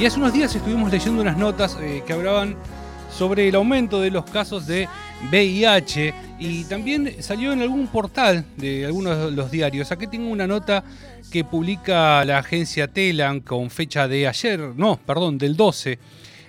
Y hace unos días estuvimos leyendo unas notas eh, que hablaban sobre el aumento de los casos de VIH y también salió en algún portal de algunos de los diarios. Aquí tengo una nota que publica la agencia Telan con fecha de ayer, no, perdón, del 12.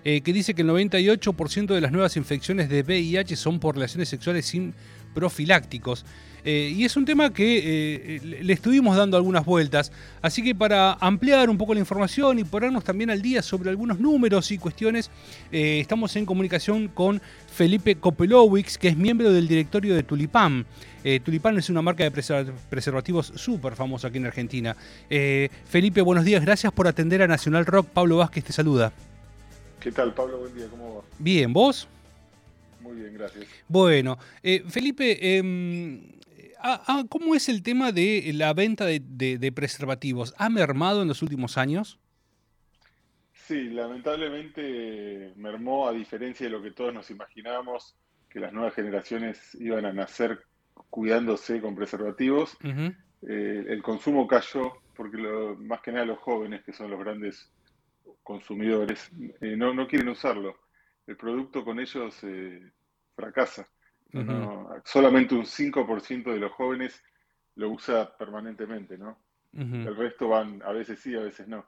Eh, que dice que el 98% de las nuevas infecciones de VIH son por relaciones sexuales sin profilácticos. Eh, y es un tema que eh, le estuvimos dando algunas vueltas. Así que para ampliar un poco la información y ponernos también al día sobre algunos números y cuestiones, eh, estamos en comunicación con Felipe Kopelowicz, que es miembro del directorio de Tulipán. Tulipán es una marca de preservativos súper famosa aquí en Argentina. Felipe, buenos días. Gracias por atender a Nacional Rock. Pablo Vázquez te saluda. ¿Qué tal, Pablo? Buen día. ¿Cómo va? Bien, ¿vos? Bien, gracias. Bueno, Felipe, em, ¿Cómo es el tema de la venta de, preservativos? ¿Ha mermado en los últimos años? Sí, lamentablemente mermó a diferencia de lo que todos nos imaginábamos, que las nuevas generaciones iban a nacer cuidándose con preservativos. Eh, el consumo cayó porque más que nada los jóvenes, que son los grandes consumidores, eh, no, no, quieren usarlo. El producto con ellos eh, fracasa. Solamente un 5% de los jóvenes lo usa permanentemente, ¿no? El resto van, a veces sí, a veces no.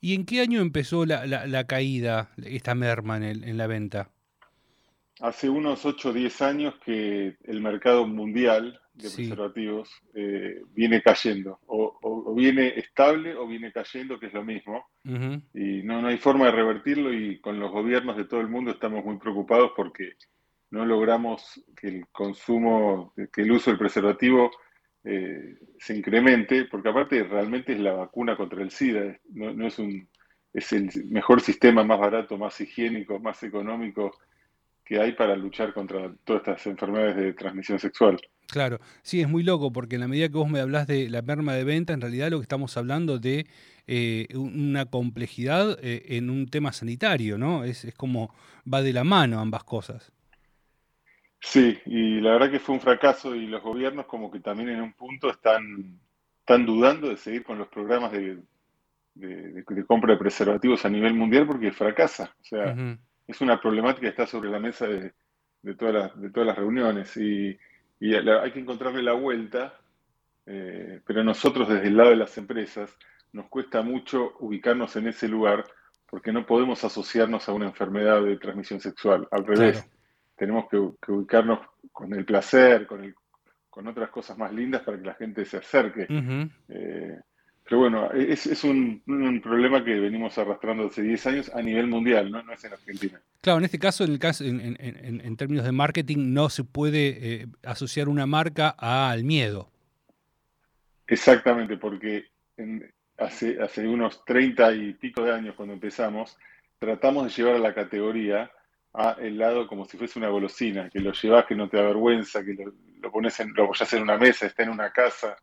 ¿Y en qué año empezó la, caída, esta merma en, la venta? Hace unos 8 o 10 años que el mercado mundial de preservativos eh, viene cayendo, o, viene estable o viene cayendo, que es lo mismo, y no, no hay forma de revertirlo y con los gobiernos de todo el mundo estamos muy preocupados porque no logramos que el consumo, que el uso del preservativo eh, se incremente, porque aparte realmente es la vacuna contra el SIDA, no, es un es el mejor sistema más barato, más higiénico, más económico que hay para luchar contra todas estas enfermedades de transmisión sexual. Claro, sí, es muy loco, porque en la medida que vos me hablas de la merma de venta, en realidad lo que estamos hablando de eh, una complejidad eh, en un tema sanitario, ¿no? Es, es como va de la mano ambas cosas. Sí, y la verdad que fue un fracaso y los gobiernos como que también en un punto están, están dudando de seguir con los programas de, compra de preservativos a nivel mundial porque fracasa. O sea, es una problemática que está sobre la mesa de, todas, las, de todas las reuniones y, hay que encontrarle la vuelta, eh, pero nosotros desde el lado de las empresas nos cuesta mucho ubicarnos en ese lugar porque no podemos asociarnos a una enfermedad de transmisión sexual. Al revés tenemos que, ubicarnos con el placer, con, el, con otras cosas más lindas para que la gente se acerque. Eh, pero bueno, es, es un, problema que venimos arrastrando hace 10 años a nivel mundial, ¿no? no es en Argentina. Claro, en este caso, en, el caso en, en, términos de marketing, no se puede eh, asociar una marca al miedo. Exactamente, porque hace, hace unos 30 y pico de años cuando empezamos, tratamos de llevar a la categoría a helado como si fuese una golosina, que lo llevas, que no te da vergüenza, que lo, pones en, lo apoyas en una mesa, está en una casa.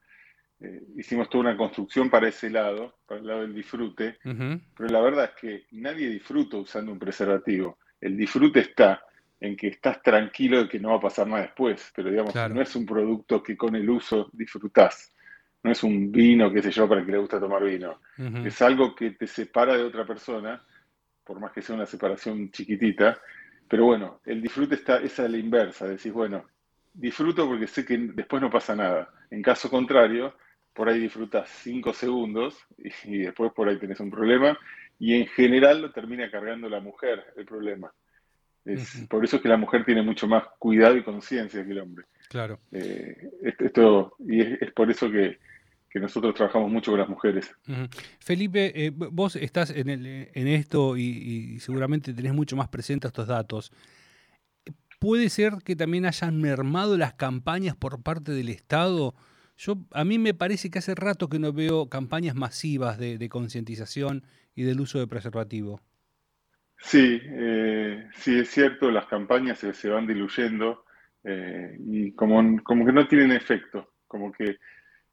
Eh, hicimos toda una construcción para ese lado, para el lado del disfrute, pero la verdad es que nadie disfruta usando un preservativo. El disfrute está en que estás tranquilo de que no va a pasar nada después, pero digamos, no es un producto que con el uso disfrutás. No es un vino, qué sé yo, para que le gusta tomar vino. Es algo que te separa de otra persona por más que sea una separación chiquitita. Pero bueno, el disfrute está, esa es la inversa, decís, bueno, disfruto porque sé que después no pasa nada. En caso contrario, por ahí disfrutas cinco segundos y, después por ahí tenés un problema y en general lo termina cargando la mujer el problema. Es, Por eso es que la mujer tiene mucho más cuidado y conciencia que el hombre. Claro. Eh, esto, y es, por eso que, que nosotros trabajamos mucho con las mujeres. Felipe, eh, vos estás en, el, en esto y, seguramente tenés mucho más presente estos datos. ¿Puede ser que también hayan mermado las campañas por parte del Estado? Yo, a mí me parece que hace rato que no veo campañas masivas de, concientización y del uso de preservativo. Sí, eh, sí es cierto, las campañas se, van diluyendo eh, y como, como que no tienen efecto, como que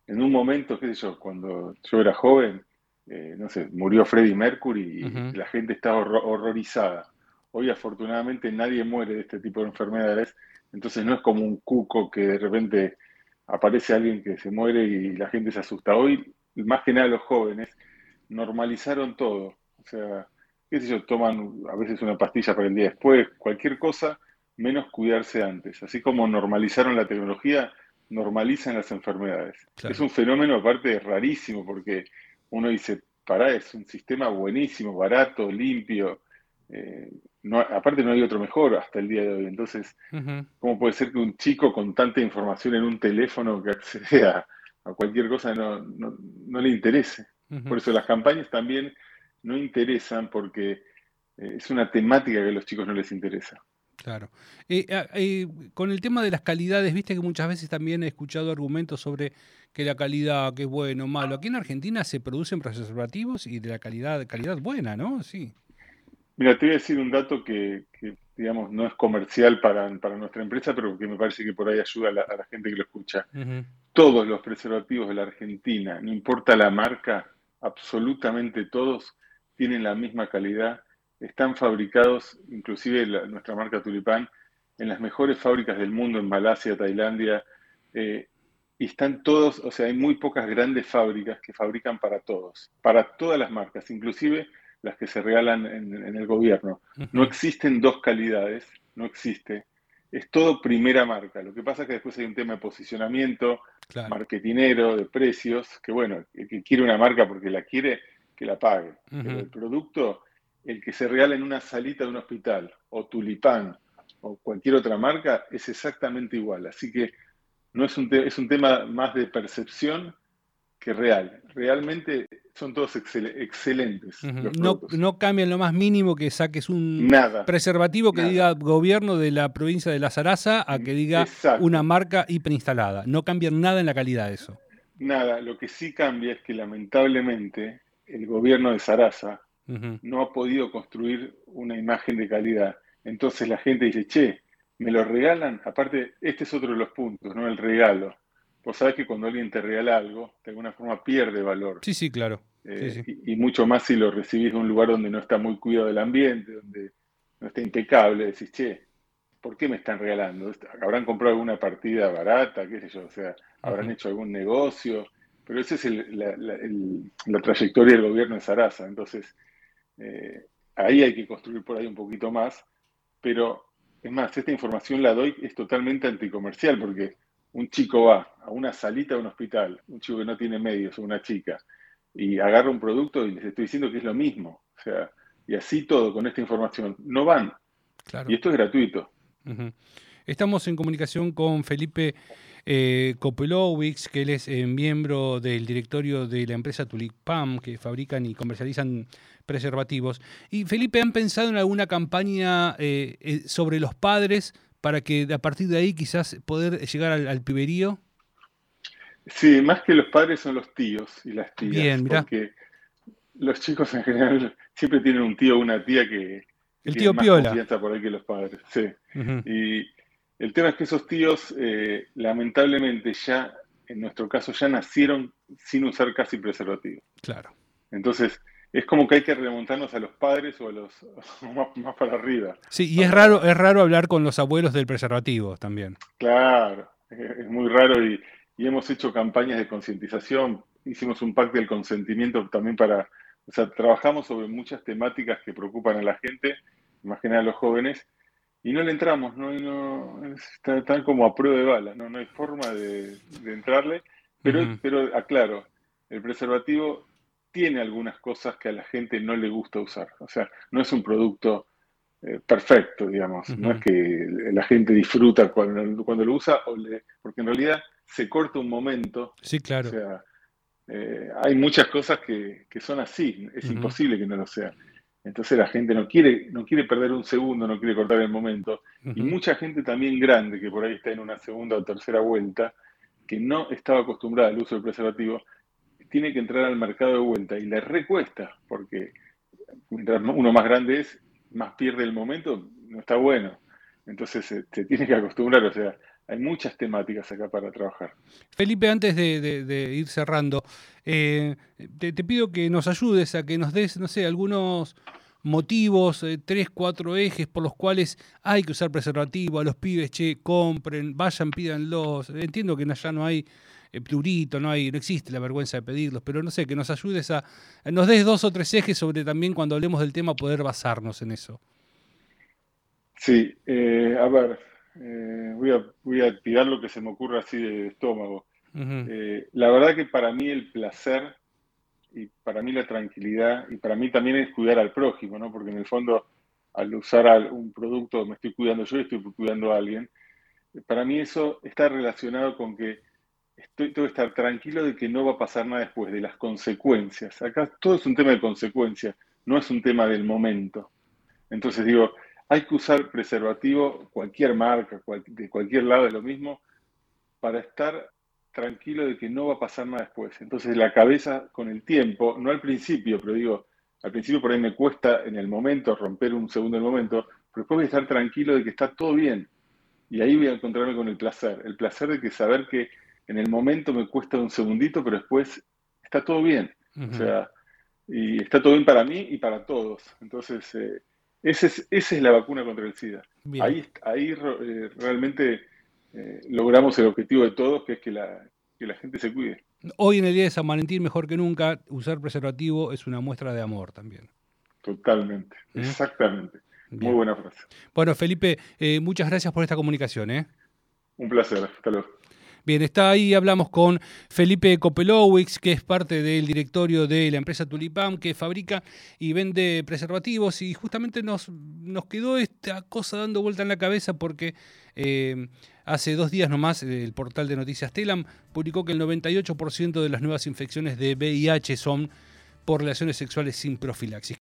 en un momento, qué sé yo, cuando yo era joven, eh, no sé, murió Freddie Mercury y la gente estaba horrorizada. Hoy afortunadamente nadie muere de este tipo de enfermedades, entonces no es como un cuco que de repente aparece alguien que se muere y la gente se asusta. Hoy, más que nada los jóvenes, normalizaron todo. O sea, qué sé yo, toman a veces una pastilla para el día después, cualquier cosa, menos cuidarse antes. Así como normalizaron la tecnología, normalizan las enfermedades. Es un fenómeno aparte rarísimo porque uno dice, pará, es un sistema buenísimo, barato, limpio. Eh, no, aparte no hay otro mejor hasta el día de hoy. Entonces, ¿cómo puede ser que un chico con tanta información en un teléfono que accede a, cualquier cosa no, no, le interese? Por eso las campañas también no interesan porque eh, es una temática que a los chicos no les interesa. Claro. Eh, con el tema de las calidades, viste que muchas veces también he escuchado argumentos sobre que la calidad, que es bueno, malo. Aquí en Argentina se producen preservativos y de la calidad, calidad buena, ¿no? Sí. Mira, te voy a decir un dato que, digamos, no es comercial para, nuestra empresa, pero que me parece que por ahí ayuda a la, gente que lo escucha. Todos los preservativos de la Argentina, no importa la marca, absolutamente todos tienen la misma calidad están fabricados, inclusive nuestra marca Tulipán, en las mejores fábricas del mundo, en Malasia, Tailandia, eh, y están todos, o sea, hay muy pocas grandes fábricas que fabrican para todos, para todas las marcas, inclusive las que se regalan en, el gobierno. No existen dos calidades, no existe. Es todo primera marca. Lo que pasa es que después hay un tema de posicionamiento, marketinero, de precios, que bueno, el que quiere una marca porque la quiere, que la pague. Pero el producto el que se regala en una salita de un hospital, o tulipán, o cualquier otra marca, es exactamente igual. Así que no es un, es un tema más de percepción que real. Realmente son todos excelentes. no, no cambian lo más mínimo que saques un preservativo que diga gobierno de la provincia de La Zaraza a que diga una marca hiperinstalada. No cambian nada en la calidad de eso. Nada, lo que sí cambia es que lamentablemente el gobierno de No ha podido construir una imagen de calidad. Entonces la gente dice, che, me lo regalan. Aparte, este es otro de los puntos, ¿no? El regalo. Vos sabés que cuando alguien te regala algo, de alguna forma pierde valor. Sí, sí, claro. Eh, y, mucho más si lo recibís de un lugar donde no está muy cuidado el ambiente, donde no está impecable. Decís, che, ¿por qué me están regalando? ¿Habrán comprado alguna partida barata? ¿Qué sé yo? O sea, ¿habrán hecho algún negocio? Pero esa es la, la, trayectoria del gobierno de Sarasa. Entonces, eh, ahí hay que construir por ahí un poquito más, pero es más, esta información la doy, es totalmente anticomercial, porque un chico va a una salita de un hospital, un chico que no tiene medios o una chica, y agarra un producto y les estoy diciendo que es lo mismo. O sea, y así todo con esta información. No van. Y esto es gratuito. Estamos en comunicación con Felipe eh, que él es eh, miembro del directorio de la empresa Tulipam, que fabrican y comercializan preservativos. Y Felipe, ¿han pensado en alguna campaña eh, eh, sobre los padres para que a partir de ahí quizás poder llegar al, piberío? Sí, más que los padres son los tíos y las tías. Bien, Porque los chicos en general siempre tienen un tío o una tía que... El tío Piola. por ahí que los padres, sí. Y el tema es que esos tíos, eh, lamentablemente, ya, en nuestro caso, ya nacieron sin usar casi preservativo. Claro. Entonces, es como que hay que remontarnos a los padres o a los más, para arriba. Sí, y es raro, es raro hablar con los abuelos del preservativo también. Claro, es muy raro y, hemos hecho campañas de concientización. Hicimos un pacto del consentimiento también para, o sea, trabajamos sobre muchas temáticas que preocupan a la gente, más que nada a los jóvenes, y no le entramos, no, no están como a prueba de bala, no, no hay forma de, entrarle, pero, pero aclaro, el preservativo tiene algunas cosas que a la gente no le gusta usar, o sea, no es un producto eh, perfecto, digamos, no es que la gente disfruta cuando, cuando lo usa, o le, porque en realidad se corta un momento. Sí, claro. O sea, eh, hay muchas cosas que, que son así, es imposible que no lo sean. Entonces la gente no quiere, no quiere perder un segundo, no quiere cortar el momento. Y mucha gente también grande, que por ahí está en una segunda o tercera vuelta, que no estaba acostumbrada al uso del preservativo, tiene que entrar al mercado de vuelta y le recuesta, porque mientras uno más grande es, más pierde el momento, no está bueno. Entonces se, tiene que acostumbrar, o sea, hay muchas temáticas acá para trabajar. Felipe, antes de, ir cerrando, eh, te, pido que nos ayudes a que nos des, no sé, algunos motivos, eh, tres, cuatro ejes por los cuales hay que usar preservativo, a los pibes, che, compren, vayan, pídanlos. Entiendo que allá no hay plurito, no hay, no existe la vergüenza de pedirlos, pero no sé, que nos ayudes a, nos des dos o tres ejes sobre también cuando hablemos del tema poder basarnos en eso. Sí, eh, a ver, eh, voy, a, voy a tirar lo que se me ocurra así de estómago. Eh, la verdad que para mí el placer y para mí la tranquilidad y para mí también es cuidar al prójimo, ¿no? Porque en el fondo al usar un producto me estoy cuidando yo y estoy cuidando a alguien. Para mí eso está relacionado con que estoy, tengo que estar tranquilo de que no va a pasar nada después, de las consecuencias. Acá todo es un tema de consecuencias, no es un tema del momento. Entonces digo, hay que usar preservativo, cualquier marca, de cualquier lado de lo mismo, para estar tranquilo de que no va a pasar nada después. Entonces la cabeza con el tiempo, no al principio, pero digo, al principio por ahí me cuesta en el momento romper un segundo el momento, pero después voy a estar tranquilo de que está todo bien. Y ahí voy a encontrarme con el placer, el placer de que saber que en el momento me cuesta un segundito, pero después está todo bien. O sea, y está todo bien para mí y para todos. Entonces, eh, esa es la vacuna contra el SIDA. Ahí, ahí eh, realmente eh, logramos el objetivo de todos, que es que la, que la gente se cuide. Hoy en el día de San Valentín, mejor que nunca, usar preservativo es una muestra de amor también. Totalmente, ¿Eh? exactamente. Muy buena frase. Bueno, Felipe, muchas gracias por esta comunicación. Un placer, hasta luego. Bien, está ahí, hablamos con Felipe Copelowicz, que es parte del directorio de la empresa Tulipam, que fabrica y vende preservativos, y justamente nos, nos quedó esta cosa dando vuelta en la cabeza porque eh, hace dos días nomás el portal de noticias Telam publicó que el 98% de las nuevas infecciones de VIH son por relaciones sexuales sin profilaxis.